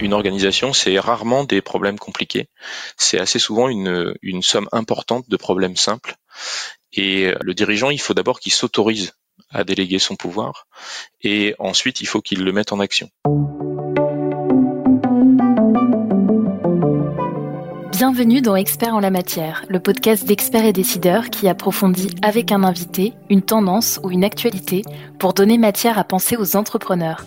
Une organisation, c'est rarement des problèmes compliqués. C'est assez souvent une, somme importante de problèmes simples. Et le dirigeant, il faut d'abord qu'il s'autorise à déléguer son pouvoir. Et ensuite, il faut qu'il le mette en action. Bienvenue dans Experts en la matière, le podcast d'experts et décideurs qui approfondit avec un invité une tendance ou une actualité pour donner matière à penser aux entrepreneurs.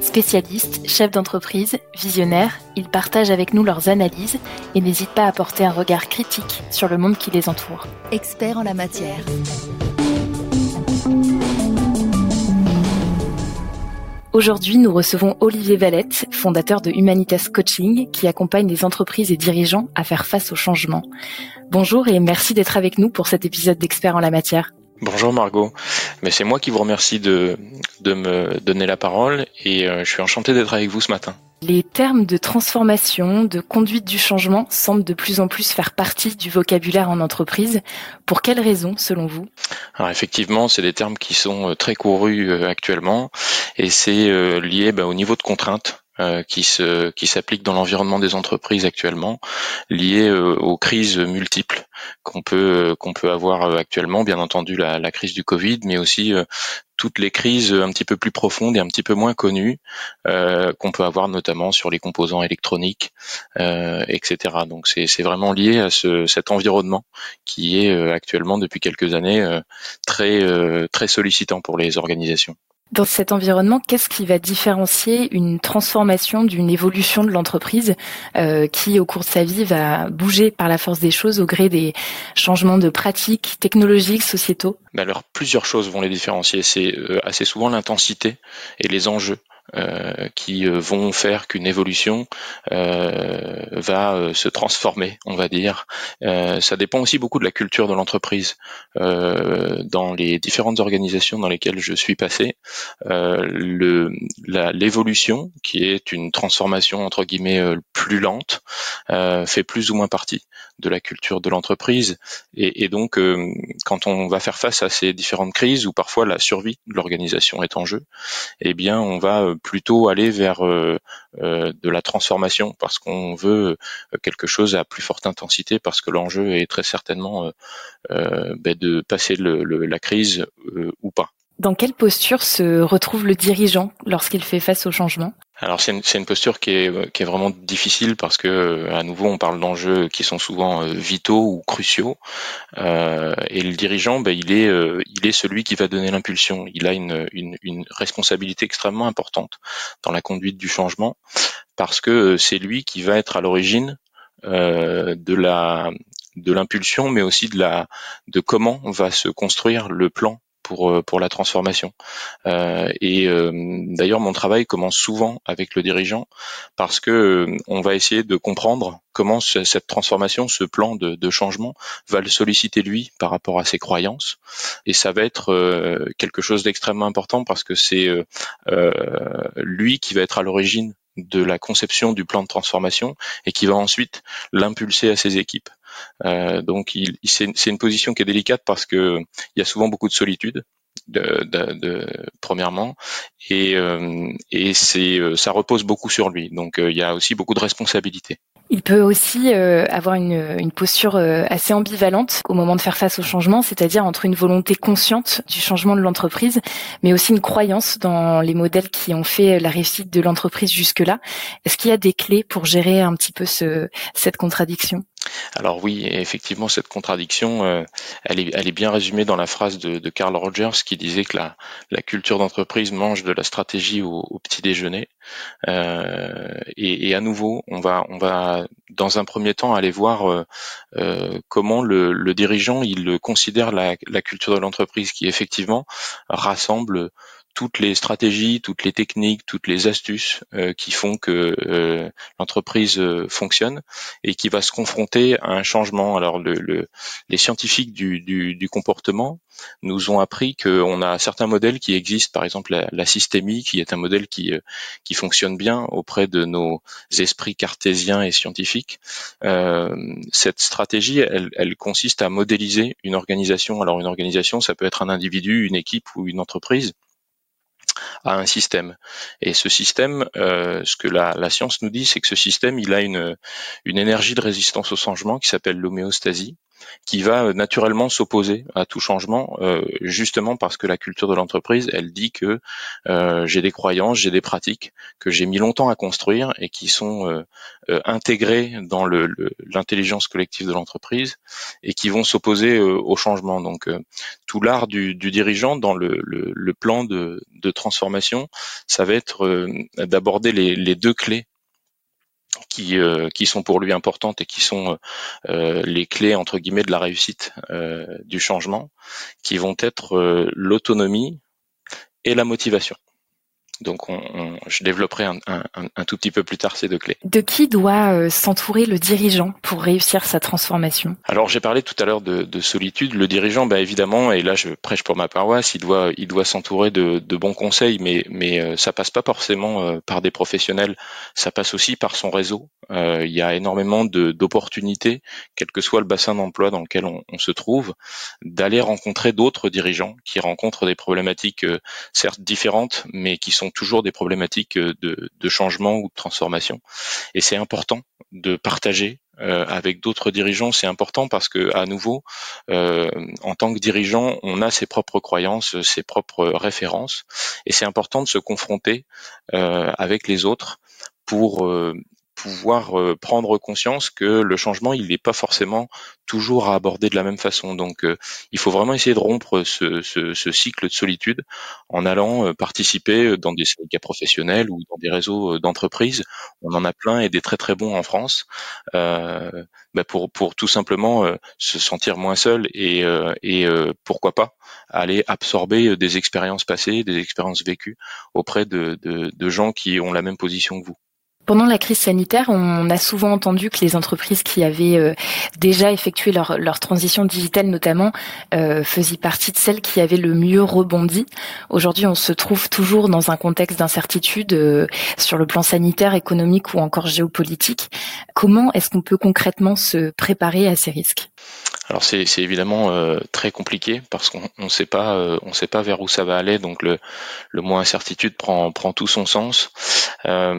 Spécialistes, chefs d'entreprise, visionnaires, ils partagent avec nous leurs analyses et n'hésitent pas à porter un regard critique sur le monde qui les entoure. Experts en la matière. Aujourd'hui, nous recevons Olivier Valette, fondateur de Humanitas Coaching, qui accompagne les entreprises et dirigeants à faire face au changement. Bonjour et merci d'être avec nous pour cet épisode d'Experts en la matière. Bonjour Margot, mais c'est moi qui vous remercie de, de me donner la parole et euh, je suis enchanté d'être avec vous ce matin. Les termes de transformation, de conduite du changement semblent de plus en plus faire partie du vocabulaire en entreprise. Pour quelles raisons, selon vous? Alors effectivement, c'est des termes qui sont euh, très courus euh, actuellement. Et c'est euh, lié bah, au niveau de contraintes qui se qui s'applique dans l'environnement des entreprises actuellement, lié aux crises multiples qu'on peut qu'on peut avoir actuellement, bien entendu la, la, crise du Covid, mais aussi toutes les crises un petit peu plus profondes et un petit peu moins connues euh, qu'on peut avoir notamment sur les composants électroniques, euh, etc. Donc c'est vraiment lié à ce, cet environnement qui est euh, actuellement depuis quelques années euh, très euh, très sollicitant pour les organisations. Dans cet environnement, qu'est-ce qui va différencier une transformation d'une évolution de l'entreprise euh, qui, au cours de sa vie, va bouger par la force des choses au gré des changements de pratiques technologiques, sociétaux? Alors, plusieurs choses vont les différencier. C'est euh, assez souvent l'intensité et les enjeux. Euh, qui euh, vont faire qu'une évolution euh, va se transformer, on va dire. ça dépend aussi beaucoup de la culture de l'entreprise. dans les différentes organisations dans lesquelles je suis passé, l'évolution, qui est une transformation entre guillemets plus lente, fait plus ou moins partie de la culture de l'entreprise. Et, donc, quand on va faire face à ces différentes crises, où parfois la survie de l'organisation est en jeu, eh bien, on va plutôt aller vers euh, euh, de la transformation parce qu'on veut euh, quelque chose à plus forte intensité parce que l'enjeu est très certainement ben, de passer la crise ou pas. Dans quelle posture se retrouve le dirigeant lorsqu'il fait face au changement? Alors c'est une, une, posture qui est, qui est vraiment difficile parce que à nouveau on parle d'enjeux qui sont souvent euh, vitaux ou cruciaux. Euh, et le dirigeant ben, il est euh, il est celui qui va donner l'impulsion. Il a une, une, une, responsabilité extrêmement importante dans la conduite du changement parce que c'est lui qui va être à l'origine euh, de la de l'impulsion mais aussi de la de comment va se construire le plan pour euh, pour la transformation. Euh, et euh, d'ailleurs, mon travail commence souvent avec le dirigeant parce que on va essayer de comprendre comment cette transformation, ce plan de, de, changement, va le solliciter lui par rapport à ses croyances. Et ça va être quelque chose d'extrêmement important parce que c'est lui qui va être à l'origine de la conception du plan de transformation et qui va ensuite l'impulser à ses équipes. Euh, donc il, c'est une position qui est délicate parce que il y a souvent beaucoup de solitude. De, de, premièrement et, euh, et c'est euh, ça repose beaucoup sur lui donc il y a aussi beaucoup de responsabilités il peut aussi avoir une, une posture assez ambivalente au moment de faire face au changement, c'est-à-dire entre une volonté consciente du changement de l'entreprise, mais aussi une croyance dans les modèles qui ont fait la réussite de l'entreprise jusque-là. Est-ce qu'il y a des clés pour gérer un petit peu ce, cette contradiction? Alors oui, effectivement, cette contradiction, euh, elle, est, bien résumée dans la phrase de, Carl Rogers qui disait que la, culture d'entreprise mange de la stratégie au, petit déjeuner. Euh, et, à nouveau, on va, on va dans un premier temps aller voir euh, comment le, dirigeant il considère la culture de l'entreprise qui effectivement rassemble toutes les stratégies, toutes les techniques, toutes les astuces euh, qui font que euh, l'entreprise euh, fonctionne et qui va se confronter à un changement. Alors le, les scientifiques du, comportement nous ont appris qu'on a certains modèles qui existent, par exemple la, la, systémie, qui est un modèle qui, qui fonctionne bien auprès de nos esprits cartésiens et scientifiques. cette stratégie, elle, elle consiste à modéliser une organisation. Alors une organisation, ça peut être un individu, une équipe ou une entreprise à un système. Et ce système, ce que la, la, science nous dit, c'est que ce système, il a une, une énergie de résistance au changement qui s'appelle l'homéostasie qui va euh, naturellement s'opposer à tout changement, euh, justement parce que la culture de l'entreprise, elle dit que euh, j'ai des croyances, j'ai des pratiques que j'ai mis longtemps à construire et qui sont intégrées dans l'intelligence collective de l'entreprise et qui vont s'opposer au changement. Donc tout l'art du, dirigeant dans le, plan de, transformation, ça va être d'aborder les deux clés qui, euh, qui sont pour lui importantes et qui sont euh, les clés entre guillemets de la réussite euh, du changement, qui vont être l'autonomie et la motivation. Donc, on, je développerai un, un, un, tout petit peu plus tard ces deux clés. De qui doit euh, s'entourer le dirigeant pour réussir sa transformation? Alors, j'ai parlé tout à l'heure de, de, solitude. Le dirigeant, bah, évidemment, et là je prêche pour ma paroisse, il doit, il doit s'entourer de, de, bons conseils, mais, mais euh, ça passe pas forcément euh, par des professionnels. Ça passe aussi par son réseau. il y a énormément d'opportunités, quel que soit le bassin d'emploi dans lequel on, on se trouve, d'aller rencontrer d'autres dirigeants qui rencontrent des problématiques certes différentes, mais qui sont toujours des problématiques euh, de, changement ou de transformation. Et c'est important de partager euh, avec d'autres dirigeants, c'est important parce que à nouveau, euh, en tant que dirigeant, on a ses propres croyances, ses propres références, et c'est important de se confronter avec les autres pour pouvoir euh, prendre conscience que le changement, il n'est pas forcément toujours à aborder de la même façon. Donc, euh, il faut vraiment essayer de rompre ce, ce, cycle de solitude en allant euh, participer dans des syndicats professionnels ou dans des réseaux d'entreprises. On en a plein et des très très bons en France bah pour, pour tout simplement se sentir moins seul et, et pourquoi pas aller absorber des expériences passées, des expériences vécues auprès de, de, de gens qui ont la même position que vous. Pendant la crise sanitaire, on a souvent entendu que les entreprises qui avaient euh, déjà effectué leur, transition digitale notamment euh, faisaient partie de celles qui avaient le mieux rebondi. Aujourd'hui, on se trouve toujours dans un contexte d'incertitude euh, sur le plan sanitaire, économique ou encore géopolitique. Comment est-ce qu'on peut concrètement se préparer à ces risques? Alors c'est évidemment euh, très compliqué parce qu'on ne sait pas euh, on sait pas vers où ça va aller donc le, le mot incertitude prend prend tout son sens. Euh,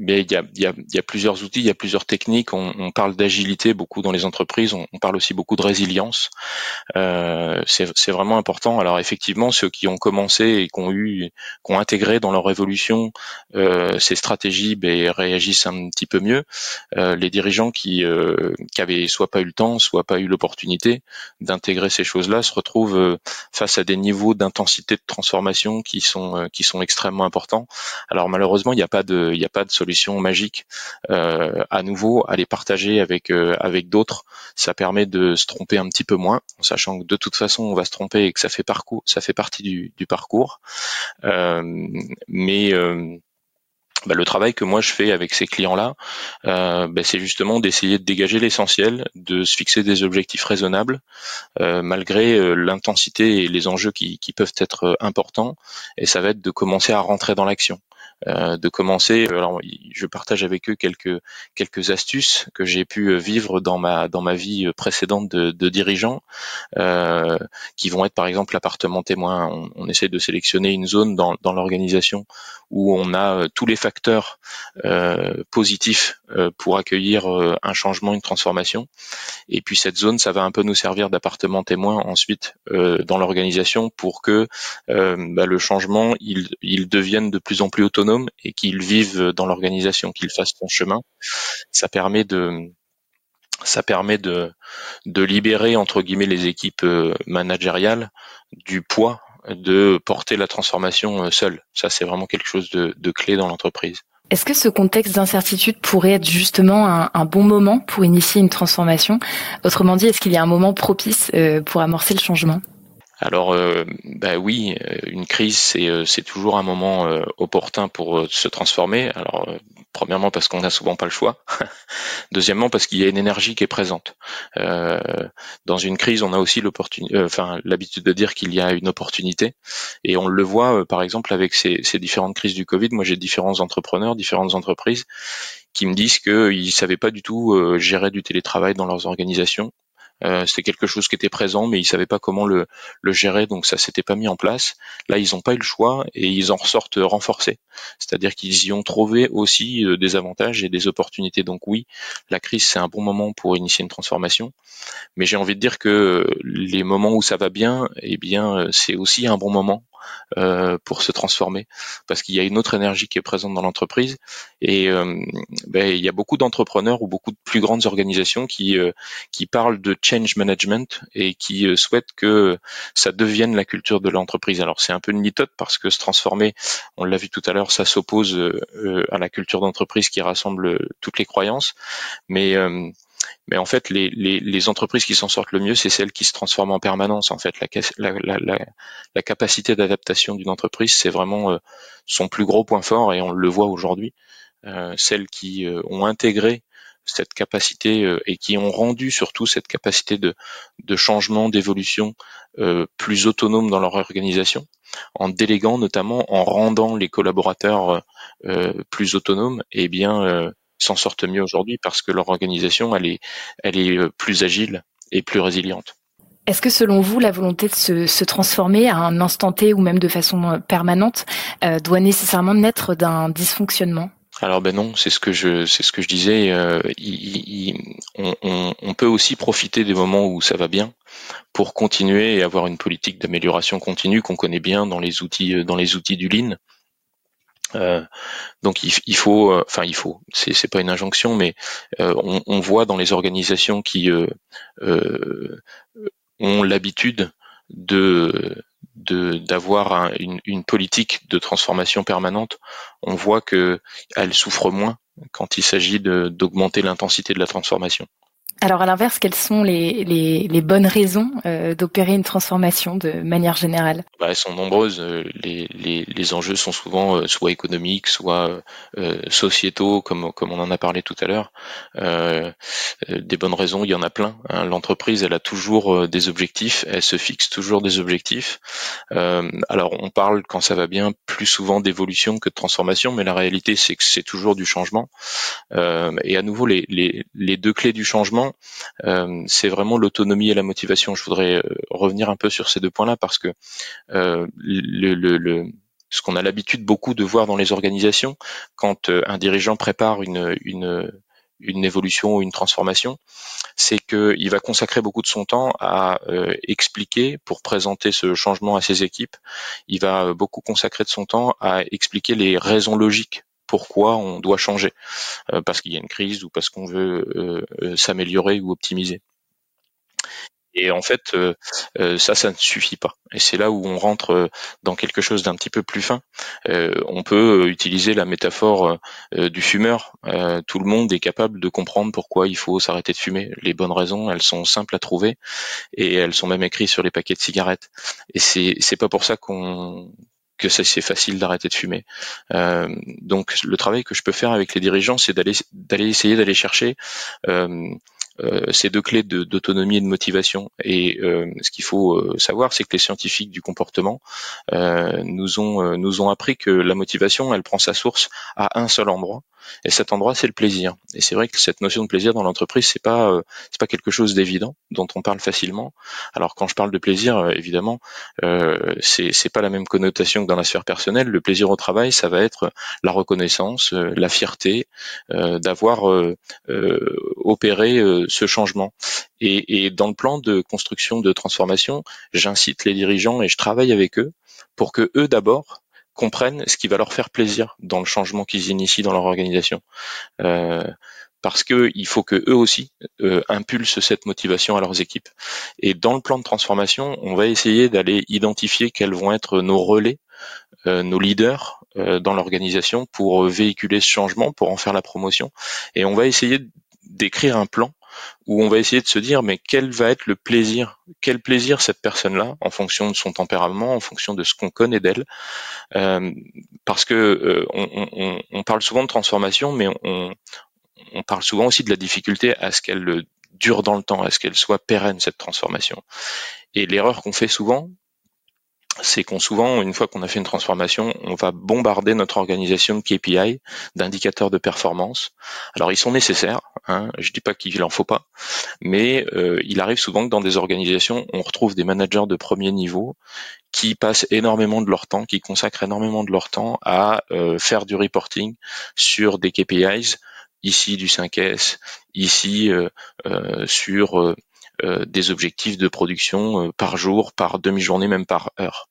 mais il y a, y, a, y a plusieurs outils, il y a plusieurs techniques. On, on parle d'agilité beaucoup dans les entreprises, on, on, parle aussi beaucoup de résilience. Euh, c'est vraiment important. Alors effectivement ceux qui ont commencé et qui ont eu qui ont intégré dans leur évolution euh, ces stratégies ben, réagissent un petit peu mieux. les dirigeants qui qui avaient soit pas eu le temps, soit pas eu l'opportunité d'intégrer ces choses-là se retrouvent euh, face à des niveaux d'intensité de transformation qui sont euh, qui sont extrêmement importants. Alors malheureusement, il n'y a pas de il n'y a pas de solution magique. Euh, à nouveau, à les partager avec avec d'autres, ça permet de se tromper un petit peu moins, en sachant que de toute façon, on va se tromper et que ça fait parcours, ça fait partie du, du parcours. mais bah, le travail que moi je fais avec ces clients-là, euh, bah, c'est justement d'essayer de dégager l'essentiel, de se fixer des objectifs raisonnables, euh, malgré euh, l'intensité et les enjeux qui, qui, peuvent être importants. Et ça va être de commencer à rentrer dans l'action. Euh, de commencer. Alors, je partage avec eux quelques quelques astuces que j'ai pu euh, vivre dans ma dans ma vie euh, précédente de, de dirigeant, euh, qui vont être par exemple l'appartement témoin. On, on, essaie de sélectionner une zone dans dans l'organisation où on a tous les facteurs euh, positifs pour accueillir un changement, une transformation. Et puis cette zone, ça va un peu nous servir d'appartement témoin ensuite dans l'organisation pour que bah, le changement il il devienne de plus en plus autonome et qu'ils vivent dans l'organisation, qu'ils fassent son chemin. Ça permet de ça permet de, de libérer entre guillemets les équipes euh, managériales du poids de porter la transformation euh, seule. Ça, c'est vraiment quelque chose de, clé dans l'entreprise. Est-ce que ce contexte d'incertitude pourrait être justement un, bon moment pour initier une transformation? Autrement dit, est-ce qu'il y a un moment propice euh, pour amorcer le changement? Alors, euh, bah oui, euh, une crise, c'est, euh, c'est toujours un moment opportun pour se transformer. Alors, premièrement parce qu'on n'a souvent pas le choix. Deuxièmement parce qu'il y a une énergie qui est présente. dans une crise, on a aussi enfin l'habitude de dire qu'il y a une opportunité, et on le voit par exemple avec ces, ces différentes crises du Covid. Moi, j'ai différents entrepreneurs, différentes entreprises qui me disent qu'ils ne savaient pas du tout gérer du télétravail dans leurs organisations Euh, c'était quelque chose qui était présent, mais ils savaient pas comment le, le gérer, donc ça s'était pas mis en place. Là, ils n'ont pas eu le choix et ils en ressortent renforcés. C'est-à-dire qu'ils y ont trouvé aussi euh, des avantages et des opportunités. Donc oui, la crise c'est un bon moment pour initier une transformation, mais j'ai envie de dire que les moments où ça va bien, eh bien c'est aussi un bon moment euh, pour se transformer parce qu'il y a une autre énergie qui est présente dans l'entreprise et euh, ben, il y a beaucoup d'entrepreneurs ou beaucoup de plus grandes organisations qui euh, qui parlent de change management et qui souhaitent que ça devienne la culture de l'entreprise. Alors c'est un peu une méthode parce que se transformer, on l'a vu tout à l'heure, ça s'oppose à la culture d'entreprise qui rassemble toutes les croyances, mais mais en fait, les, les, les entreprises qui s'en sortent le mieux, c'est celles qui se transforment en permanence. En fait, la, la, la, la capacité d'adaptation d'une entreprise, c'est vraiment euh, son plus gros point fort, et on le voit aujourd'hui. Euh, celles qui euh, ont intégré cette capacité euh, et qui ont rendu surtout cette capacité de, de changement, d'évolution plus autonome dans leur organisation, en déléguant notamment, en rendant les collaborateurs plus autonomes, eh bien s'en sortent mieux aujourd'hui parce que leur organisation, elle est, elle est euh, plus agile et plus résiliente. Est-ce que selon vous, la volonté de se, transformer à un instant T ou même de façon euh, permanente euh, doit nécessairement naître d'un dysfonctionnement? Alors ben non, c'est ce que je c'est ce que je disais. on, peut aussi profiter des moments où ça va bien pour continuer et avoir une politique d'amélioration continue qu'on connaît bien dans les outils dans les outils du Lean. Euh, donc il, faut, euh, enfin il faut, c'est, c'est pas une injonction, mais euh, on, voit dans les organisations qui ont l'habitude de d'avoir une, une, politique de transformation permanente, on voit que elle souffre moins quand il s'agit d'augmenter l'intensité de la transformation. Alors à l'inverse, quelles sont les, bonnes raisons euh, d'opérer une transformation de manière générale? Bah, Elles sont nombreuses. Euh, les, enjeux sont souvent euh, soit économiques, soit sociétaux, comme, comme on en a parlé tout à l'heure. des bonnes raisons, il y en a plein. Hein. L'entreprise, elle a toujours des objectifs, elle se fixe toujours des objectifs. alors on parle quand ça va bien plus souvent d'évolution que de transformation, mais la réalité c'est que c'est toujours du changement. et à nouveau, les, les deux clés du changement, euh, c'est vraiment l'autonomie et la motivation. Je voudrais euh, revenir un peu sur ces deux points-là parce que euh, le, ce qu'on a l'habitude beaucoup de voir dans les organisations, quand un dirigeant prépare une, une, une évolution ou une transformation, c'est qu'il va consacrer beaucoup de son temps à expliquer pour présenter ce changement à ses équipes. Il va beaucoup consacrer de son temps à expliquer les raisons logiques pourquoi on doit changer, euh, parce qu'il y a une crise ou parce qu'on veut euh, euh, s'améliorer ou optimiser. Et en fait, ça, ça ne suffit pas. Et c'est là où on rentre dans quelque chose d'un petit peu plus fin. on peut utiliser la métaphore du fumeur. tout le monde est capable de comprendre pourquoi il faut s'arrêter de fumer. Les bonnes raisons, elles sont simples à trouver et elles sont même écrites sur les paquets de cigarettes. Et c'est c'est pas pour ça qu'on que c'est facile d'arrêter de fumer. Euh, donc le travail que je peux faire avec les dirigeants, c'est d'aller d'aller essayer d'aller chercher euh, euh, ces deux clés d'autonomie et de motivation. Et ce qu'il faut savoir, c'est que les scientifiques du comportement nous ont nous ont appris que la motivation, elle prend sa source à un seul endroit, et cet endroit, c'est le plaisir. Et c'est vrai que cette notion de plaisir dans l'entreprise, c'est pas euh, c'est pas quelque chose d'évident dont on parle facilement. Alors quand je parle de plaisir, euh, évidemment, euh, c'est c'est pas la même connotation que dans la sphère personnelle. Le plaisir au travail, ça va être la reconnaissance, euh, la fierté d'avoir opéré ce changement. Et, et dans le plan de construction de transformation, j'incite les dirigeants et je travaille avec eux pour que eux d'abord comprennent ce qui va leur faire plaisir dans le changement qu'ils initient dans leur organisation. Euh, parce que il faut que eux aussi euh, impulsent cette motivation à leurs équipes. Et dans le plan de transformation, on va essayer d'aller identifier quels vont être nos relais, euh, nos leaders dans l'organisation pour véhiculer ce changement, pour en faire la promotion. Et on va essayer d'écrire un plan où on va essayer de se dire mais quel va être le plaisir, quel plaisir cette personne-là en fonction de son tempérament, en fonction de ce qu'on connaît d'elle, euh, parce que euh, on, parle souvent de transformation, mais on, on parle souvent aussi de la difficulté à ce qu'elle dure dans le temps, à ce qu'elle soit pérenne cette transformation. Et l'erreur qu'on fait souvent, c'est qu'on souvent, une fois qu'on a fait une transformation, on va bombarder notre organisation de KPI, d'indicateurs de performance. Alors ils sont nécessaires, Hein. Je dis pas qu'il en faut pas, mais euh, il arrive souvent que dans des organisations, on retrouve des managers de premier niveau qui passent énormément de leur temps, qui consacrent énormément de leur temps à euh, faire du reporting sur des KPIs, ici du 5S, ici euh, sur des objectifs de production par jour, par demi-journée, même par heure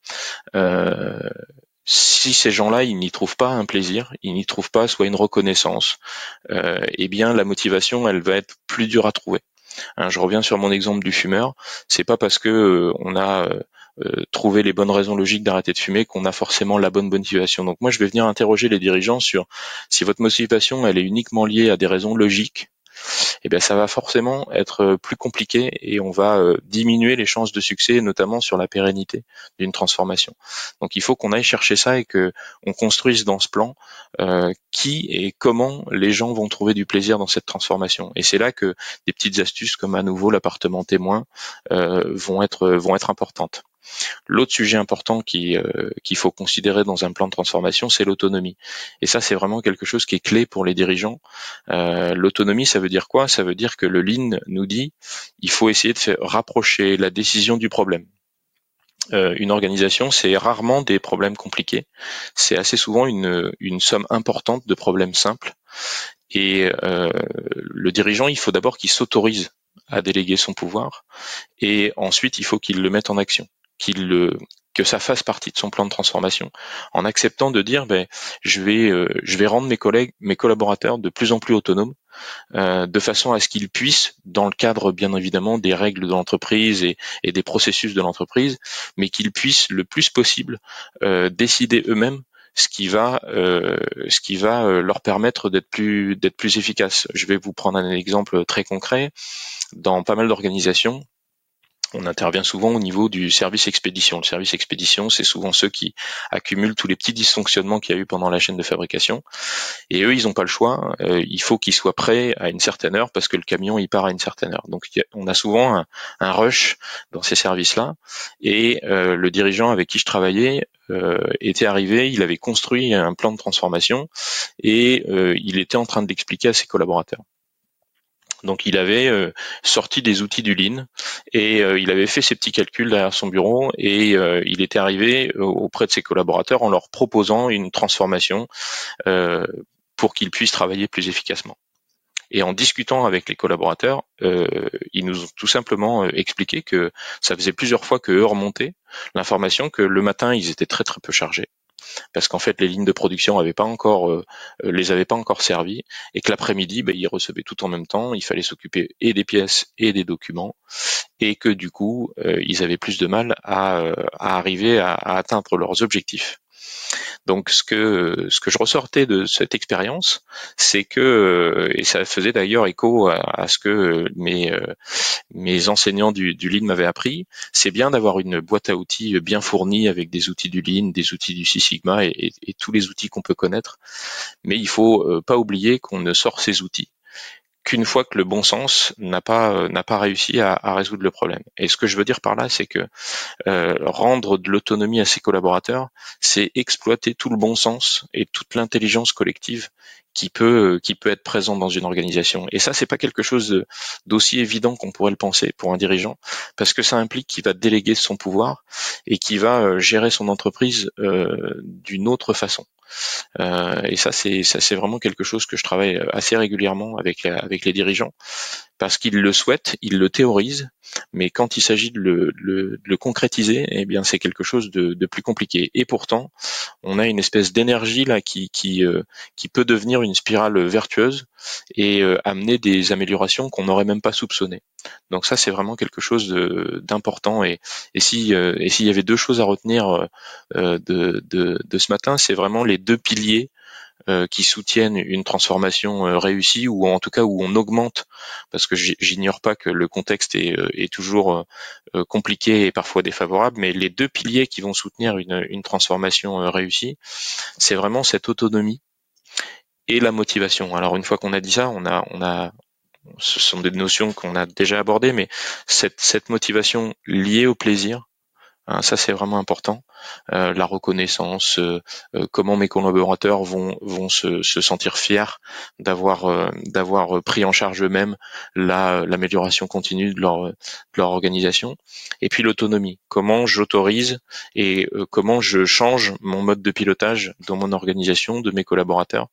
si ces gens-là, ils n'y trouvent pas un plaisir, ils n'y trouvent pas soit une reconnaissance, euh, eh bien la motivation, elle va être plus dure à trouver. Hein, je reviens sur mon exemple du fumeur. C'est pas parce que euh, on a euh, trouvé les bonnes raisons logiques d'arrêter de fumer qu'on a forcément la bonne motivation. Donc moi, je vais venir interroger les dirigeants sur si votre motivation, elle est uniquement liée à des raisons logiques eh bien ça va forcément être euh, plus compliqué et on va euh, diminuer les chances de succès, notamment sur la pérennité d'une transformation. Donc il faut qu'on aille chercher ça et que on construise dans ce plan euh, qui et comment les gens vont trouver du plaisir dans cette transformation. Et c'est là que des petites astuces comme à nouveau l'appartement témoin vont être vont être importantes. L'autre sujet important euh, qu'il faut considérer dans un plan de transformation, c'est l'autonomie. Et ça, c'est vraiment quelque chose qui est clé pour les dirigeants. Euh, l'autonomie, ça veut dire quoi? Ça veut dire que le Lean nous dit, il faut essayer de rapprocher la décision du problème. Euh, une organisation, c'est rarement des problèmes compliqués. C'est assez souvent une somme importante de problèmes simples. Et le dirigeant, il faut d'abord qu'il s'autorise à déléguer son pouvoir, et ensuite il faut qu'il le mette en action que ça fasse partie de son plan de transformation, en acceptant de dire ben je vais euh, je vais rendre mes collègues, mes collaborateurs de plus en plus autonomes, euh, de façon à ce qu'ils puissent, dans le cadre bien évidemment des règles de l'entreprise et, et, des processus de l'entreprise, mais qu'ils puissent le plus possible euh, décider eux-mêmes ce qui va ce qui va leur permettre d'être plus d'être plus efficaces. Je vais vous prendre un exemple très concret. Dans pas mal d'organisations, on intervient souvent au niveau du service expédition. Le service expédition, c'est souvent ceux qui accumulent tous les petits dysfonctionnements qu'il y a eu pendant la chaîne de fabrication. Et eux, ils n'ont pas le choix. Euh, il faut qu'ils soient prêts à une certaine heure parce que le camion, il part à une certaine heure. Donc, on a souvent un, rush dans ces services-là. Et euh, le dirigeant avec qui je travaillais euh, était arrivé, il avait construit un plan de transformation et il était en train de l'expliquer à ses collaborateurs. Donc il avait euh, sorti des outils du Lean et euh, il avait fait ses petits calculs derrière son bureau et euh, il était arrivé auprès de ses collaborateurs en leur proposant une transformation pour qu'ils puissent travailler plus efficacement. Et en discutant avec les collaborateurs, ils nous ont tout simplement expliqué que ça faisait plusieurs fois que eux remontaient l'information que le matin ils étaient très très peu chargés parce qu'en fait les lignes de production avaient euh, euh, les avaient pas encore servi et que l'après-midi ben, ils recevaient tout en même temps. Il fallait s'occuper et des pièces et des documents et que du coup euh, ils avaient plus de mal à, à arriver à atteindre leurs objectifs donc ce que ce que je ressortais de cette expérience, c'est que et ça faisait d'ailleurs écho à, ce que mes mes enseignants du, du Lean m'avaient appris, c'est bien d'avoir une boîte à outils bien fournie avec des outils du Lean, des outils du Six Sigma et, tous les outils qu'on peut connaître. Mais il faut pas oublier qu'on ne sort ces outils qu'une fois que le bon sens n'a pas euh, n'a pas réussi à, résoudre le problème. Et ce que je veux dire par là, c'est que euh, rendre de l'autonomie à ses collaborateurs, c'est exploiter tout le bon sens et toute l'intelligence collective qui peut qui peut être présent dans une organisation. Et ça, c'est pas quelque chose d'aussi évident qu'on pourrait le penser pour un dirigeant, parce que ça implique qu'il va déléguer son pouvoir et qu'il va euh, gérer son entreprise d'une autre façon. Euh, et ça, c'est ça, c'est vraiment quelque chose que je travaille assez régulièrement avec avec les dirigeants. Parce qu'ils le souhaitent, ils le théorisent, mais quand il s'agit de le, le, concrétiser, eh bien c'est quelque chose de, de, plus compliqué. Et pourtant, on a une espèce d'énergie là qui qui euh, qui peut devenir une spirale vertueuse et euh, amener des améliorations qu'on n'aurait même pas soupçonnées. Donc ça, c'est vraiment quelque chose d'important. Et, et si et s'il y avait deux choses à retenir de, de, de ce matin, c'est vraiment les deux piliers euh, qui soutiennent une transformation euh, réussie ou en tout cas où on augmente, parce que j'ignore pas que le contexte est, euh, est toujours compliqué et parfois défavorable, mais les deux piliers qui vont soutenir une, une transformation réussie, c'est vraiment cette autonomie et la motivation. Alors une fois qu'on a dit ça, on a, on a, ce sont des notions qu'on a déjà abordées, mais cette, cette motivation liée au plaisir, hein, ça c'est vraiment important. La reconnaissance, comment mes collaborateurs vont vont se, se sentir fiers d'avoir d'avoir pris en charge eux-mêmes la l'amélioration continue de leur de leur organisation. Et puis l'autonomie, comment j'autorise et comment je change mon mode de pilotage dans mon organisation de mes collaborateurs.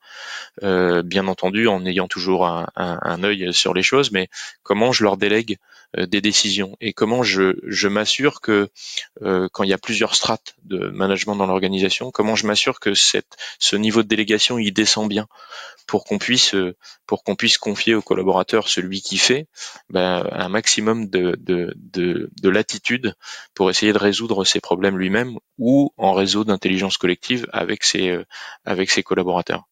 bien entendu, en ayant toujours un, un, œil sur les choses, mais comment je leur délègue euh, des décisions et comment je, je m'assure que euh, quand il y a plusieurs strates de management dans l'organisation, comment je m'assure que cette, ce niveau de délégation il descend bien pour qu'on puisse pour qu'on puisse confier au collaborateur celui qui fait ben, un maximum de, de, de, de latitude pour essayer de résoudre ses problèmes lui-même ou en réseau d'intelligence collective avec ses euh, avec ses collaborateurs.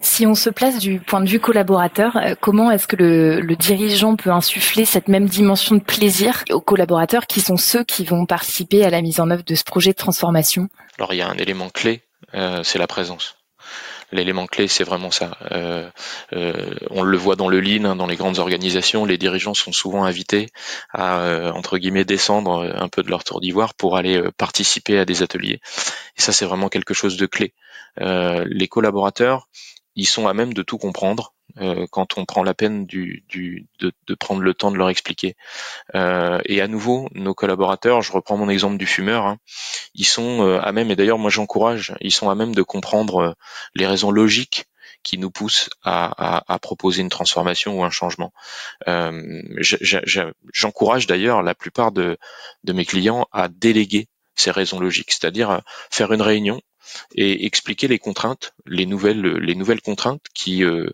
Si on se place du point de vue collaborateur, euh, comment est-ce que le, dirigeant peut insuffler cette même dimension de plaisir aux collaborateurs qui sont ceux qui vont participer à la mise en œuvre de ce projet de transformation? Alors il y a un élément clé, euh, c'est la présence. L'élément clé, c'est vraiment ça. Euh, on le voit dans le lean, hein, dans les grandes organisations, les dirigeants sont souvent invités à entre guillemets descendre un peu de leur tour d'ivoire pour aller participer à des ateliers. Et ça, c'est vraiment quelque chose de clé. les collaborateurs, ils sont à même de tout comprendre euh, quand on prend la peine du, du de, de, prendre le temps de leur expliquer. Euh, et à nouveau, nos collaborateurs, je reprends mon exemple du fumeur, hein, ils sont euh, à même, et d'ailleurs moi j'encourage, ils sont à même de comprendre euh, les raisons logiques qui nous poussent à, à, à proposer une transformation ou un changement. Euh, j'encourage d'ailleurs la plupart de, de mes clients à déléguer ces raisons logiques, c'est-à-dire faire une réunion et expliquer les contraintes, les nouvelles, les nouvelles contraintes qui, euh,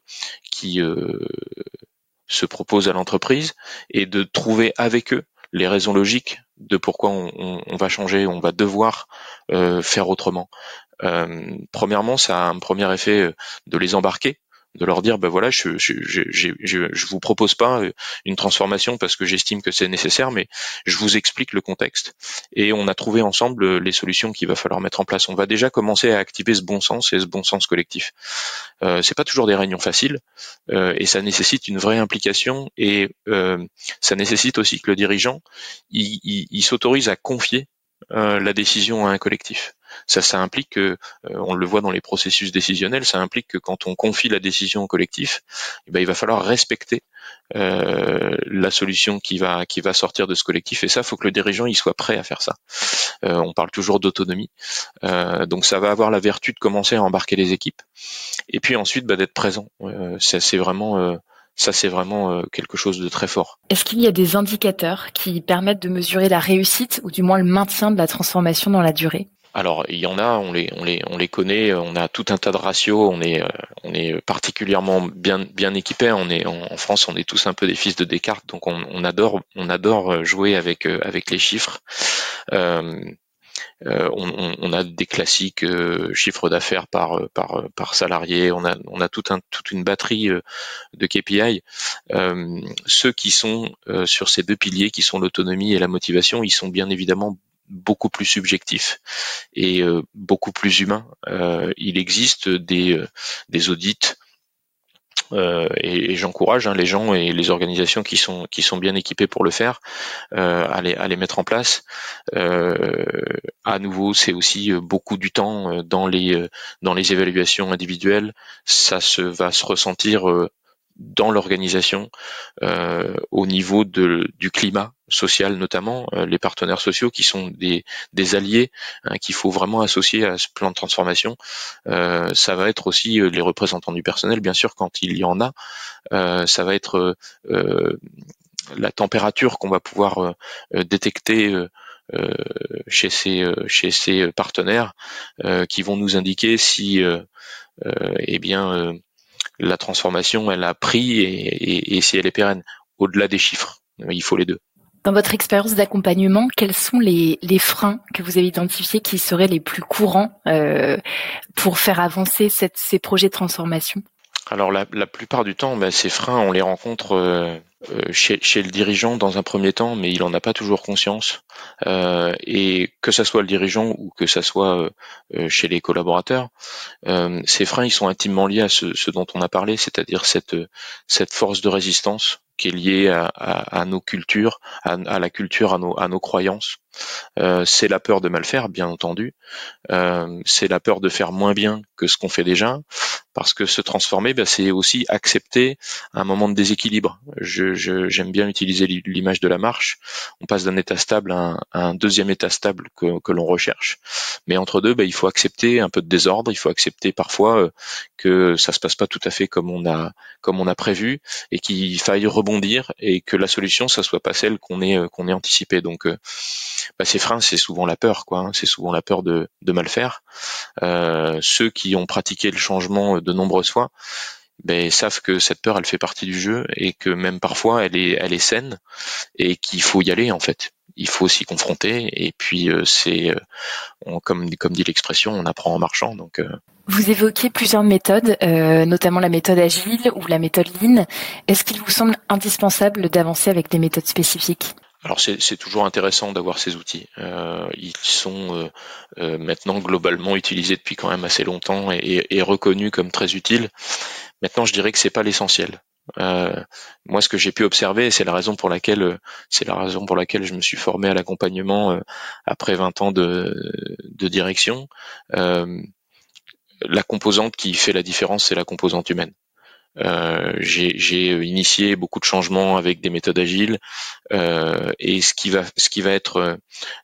qui euh, se proposent à l'entreprise et de trouver avec eux les raisons logiques de pourquoi on, va changer, on va devoir euh, faire autrement. premièrement, ça a un premier effet de les embarquer de leur dire ben voilà je je, vous propose pas une transformation parce que j'estime que c'est nécessaire mais je vous explique le contexte. Et on a trouvé ensemble les solutions qu'il va falloir mettre en place. On va déjà commencer à activer ce bon sens et ce bon sens collectif. Euh, c'est pas toujours des réunions faciles euh, et ça nécessite une vraie implication et euh, ça nécessite aussi que le dirigeant il s'autorise à confier euh, la décision à un collectif. Ça, ça implique que, euh, on le voit dans les processus décisionnels, ça implique que quand on confie la décision au collectif, eh ben, il va falloir respecter euh, la solution qui va qui va sortir de ce collectif. Et ça, faut que le dirigeant il soit prêt à faire ça. on parle toujours d'autonomie, donc ça va avoir la vertu de commencer à embarquer les équipes, et puis ensuite bah, d'être présent. c'est vraiment ça, c'est vraiment euh, quelque chose de très fort. Est-ce qu'il y a des indicateurs qui permettent de mesurer la réussite ou du moins le maintien de la transformation dans la durée? Alors il y en a, on les, on les, on les connaît, on a tout un tas de ratios, on est, euh, on particulièrement bien, bien équipé. On en, France, on est tous un peu des fils de Descartes, donc on, adore, adore jouer avec, euh, avec les chiffres. Euh, euh, on, a des classiques euh, chiffres d'affaires par, euh, salarié, on a, on a tout un, toute une batterie de KPI. ceux qui sont sur ces deux piliers, qui sont l'autonomie et la motivation, ils sont bien évidemment beaucoup plus subjectifs et beaucoup plus humains. il existe des, des audits euh, et, j'encourage hein, les gens et les organisations qui sont qui sont bien équipés pour le faire euh, à, les, à les mettre en place. Euh, à nouveau, c'est aussi beaucoup du temps dans les dans les évaluations individuelles. Ça se va se ressentir dans l'organisation euh, au niveau de, du climat social notamment euh, les partenaires sociaux qui sont des, des alliés hein, qu'il faut vraiment associer à ce plan de transformation. Euh, ça va être aussi les représentants du personnel bien sûr quand il y en a. Ça va être la température qu'on va pouvoir détecter chez ces chez ces partenaires qui vont nous indiquer si eh bien la transformation, elle a pris et, si elle est pérenne. Au-delà des chiffres, il faut les deux. Dans votre expérience d'accompagnement, quels sont les, freins que vous avez identifiés qui seraient les plus courants euh, pour faire avancer ces projets de transformation? Alors la, plupart du temps, ben, ces freins, on les rencontre euh, euh, chez, le dirigeant dans un premier temps, mais il en a pas toujours conscience. Euh, et que ça soit le dirigeant ou que ça soit chez les collaborateurs, ces freins, ils sont intimement liés à ce, dont on a parlé, c'est-à-dire cette force de résistance qui est lié à, nos cultures, à, la culture, à nos croyances. Euh, c'est la peur de mal faire, bien entendu. Euh, c'est la peur de faire moins bien que ce qu'on fait déjà, parce que se transformer, ben, c'est aussi accepter un moment de déséquilibre. Je, j'aime bien utiliser l'image de la marche. On passe d'un état stable à un, deuxième état stable que, que l'on recherche. Mais entre deux, ben, il faut accepter un peu de désordre. Il faut accepter parfois euh, que ça se passe pas tout à fait comme on a comme on a prévu et qu'il faille rebondir et que la solution, ça soit pas celle qu'on est qu'on ait anticipée. Donc bah, ces freins, c'est souvent la peur, quoi. Hein. c'est souvent la peur de, mal faire. Euh, ceux qui ont pratiqué le changement de nombreuses fois, ben, savent que cette peur, elle fait partie du jeu et que même parfois, elle est, elle est saine et qu'il faut y aller en fait. Il faut s'y confronter et puis euh, c'est, euh, comme, comme dit l'expression, on apprend en marchant. Donc vous évoquez plusieurs méthodes, notamment la méthode agile ou la méthode lean. Est-ce qu'il vous semble indispensable d'avancer avec des méthodes spécifiques? Alors c'est toujours intéressant d'avoir ces outils. Euh, ils sont euh, euh, maintenant globalement utilisés depuis quand même assez longtemps et, reconnus comme très utiles. Maintenant, je dirais que c'est pas l'essentiel. moi, ce que j'ai pu observer, c'est la raison pour laquelle c'est la raison pour laquelle je me suis formé à l'accompagnement après 20 ans de direction. la composante qui fait la différence, c'est la composante humaine. Euh, j'ai initié beaucoup de changements avec des méthodes agiles euh, et ce qui va ce qui va être euh,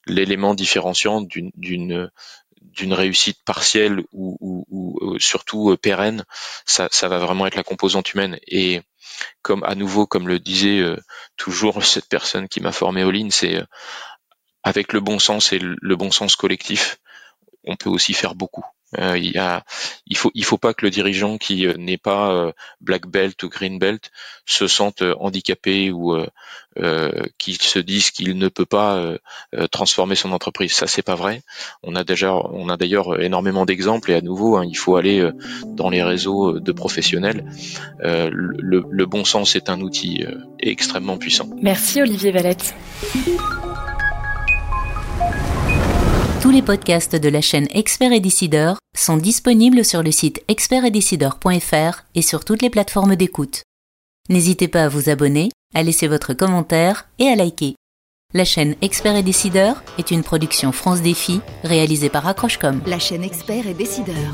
l'élément différenciant d'une d'une réussite partielle ou, ou, ou surtout pérenne, ça, ça, va vraiment être la composante humaine. Et comme à nouveau, comme le disait toujours cette personne qui m'a formé au Lean, c'est avec le bon sens et le bon sens collectif, on peut aussi faire beaucoup. Euh, il, y faut, il faut pas que le dirigeant qui euh, n'est pas euh, black belt ou green belt se sente handicapé ou qu'il se dise qu'il ne peut pas transformer son entreprise. Ça, c'est pas vrai. On a déjà, on a d'ailleurs énormément d'exemples et à nouveau, hein, il faut aller dans les réseaux de professionnels. Le, le, bon sens est un outil extrêmement puissant. Merci Olivier Valette. Tous les podcasts de la chaîne Expert et Décideur sont disponibles sur le site expertetdecideur.fr et sur toutes les plateformes d'écoute. N'hésitez pas à vous abonner, à laisser votre commentaire et à liker. La chaîne Expert et Décideur est une production France Défi réalisée par Accrochecom. La chaîne Expert et Décideur.